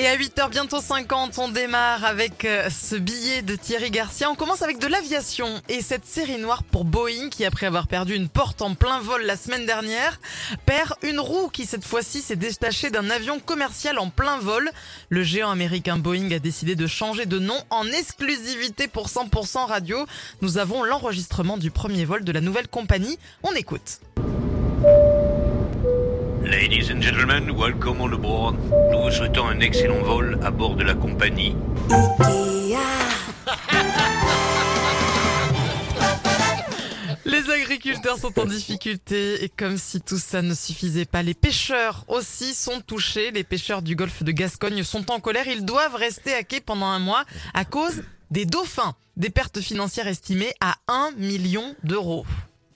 Et à 8h bientôt 50, on démarre avec euh, ce billet de Thierry Garcia. On commence avec de l'aviation et cette série noire pour Boeing qui, après avoir perdu une porte en plein vol la semaine dernière, perd une roue qui cette fois-ci s'est détachée d'un avion commercial en plein vol. Le géant américain Boeing a décidé de changer de nom en exclusivité pour 100% radio. Nous avons l'enregistrement du premier vol de la nouvelle compagnie. On écoute. Ladies and gentlemen, welcome on board. Nous vous souhaitons un excellent vol à bord de la compagnie. Les agriculteurs sont en difficulté et comme si tout ça ne suffisait pas, les pêcheurs aussi sont touchés. Les pêcheurs du golfe de Gascogne sont en colère. Ils doivent rester à quai pendant un mois à cause des dauphins. Des pertes financières estimées à 1 million d'euros.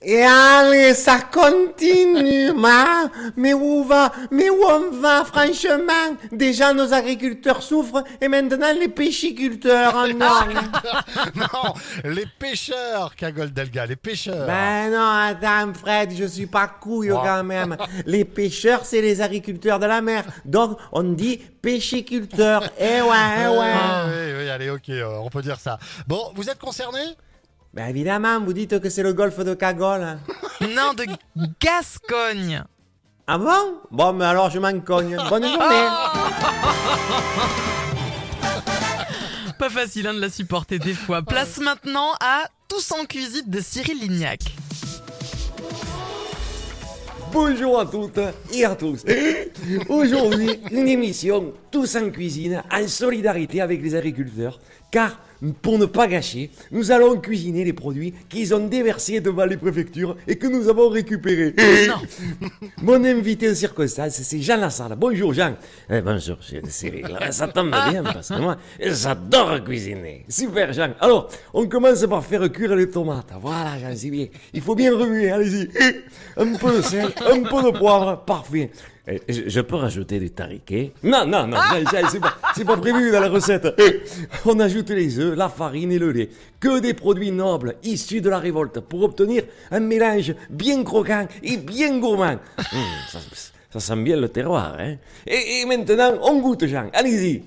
Et allez, ça continue, ma. Mais où va Mais où on va, franchement? Déjà, nos agriculteurs souffrent, et maintenant, les pêchiculteurs, non non, les pêcheurs, Cagole Delga, les pêcheurs. Ben non, attends, Fred, je suis pas couille quand même. Les pêcheurs, c'est les agriculteurs de la mer. Donc, on dit pêchiculteurs. Eh ouais, eh ouais. Ah, oui, oui, allez, ok, euh, on peut dire ça. Bon, vous êtes concernés? Ben évidemment, vous dites que c'est le golfe de Cagole. hein. Non, de Gascogne. Ah bon? Bon, mais alors je m'en cogne. Bonne journée. Pas facile hein, de la supporter des fois. Place maintenant à Tous en cuisine de Cyril Lignac. Bonjour à toutes et à tous. Aujourd'hui, une émission tous en cuisine, en solidarité avec les agriculteurs. Car, pour ne pas gâcher, nous allons cuisiner les produits qu'ils ont déversés devant les préfectures et que nous avons récupérés. Mon invité en circonstance, c'est Jean Lassalle. Bonjour Jean. Eh, bonjour, Cyril. Ça tombe bien parce que moi, j'adore cuisiner. Super Jean. Alors, on commence par faire cuire les tomates. Voilà, Jean, c'est bien. Il faut bien remuer, allez-y. Un peu de sel, un peu de poivre, parfait. Eh, Je, je peux rajouter du tariquet Non, non, non, c'est pas, c'est pas prévu dans la recette. Eh, On ajoute les œufs, la farine et le lait. Que des produits nobles issus de la révolte pour obtenir un mélange bien croquant et bien gourmand. Hum, ça, ça sent bien le terroir, hein? Et, et maintenant, on goûte, Jean. Allez-y.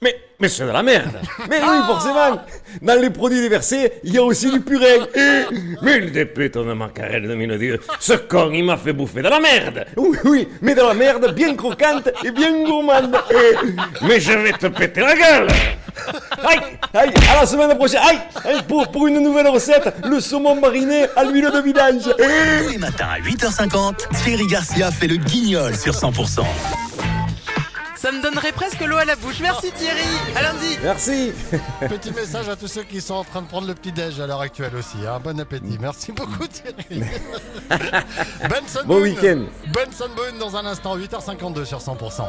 Mais, mais, c'est de la merde. Mais oui, forcément. Dans les produits déversés, il y a aussi du purée. Mais il députe de macarel de Dieu. Ce con, il m'a fait bouffer de la merde. Oui, oui, mais de la merde bien croquante et bien gourmande. Mais je vais te péter la gueule. Aïe, aïe, à la semaine prochaine. Aïe, aïe, pour, pour une nouvelle recette, le saumon mariné à l'huile de vidange. Tous les matins à 8h50, Thierry Garcia fait le guignol sur 100%. Ça me donnerait presque l'eau à la bouche. Merci Thierry. À lundi. Merci. Petit message à tous ceux qui sont en train de prendre le petit-déj à l'heure actuelle aussi. hein. Bon appétit. Merci beaucoup Thierry. Benson Bon week-end. Benson Boone dans un instant, 8h52 sur 100%.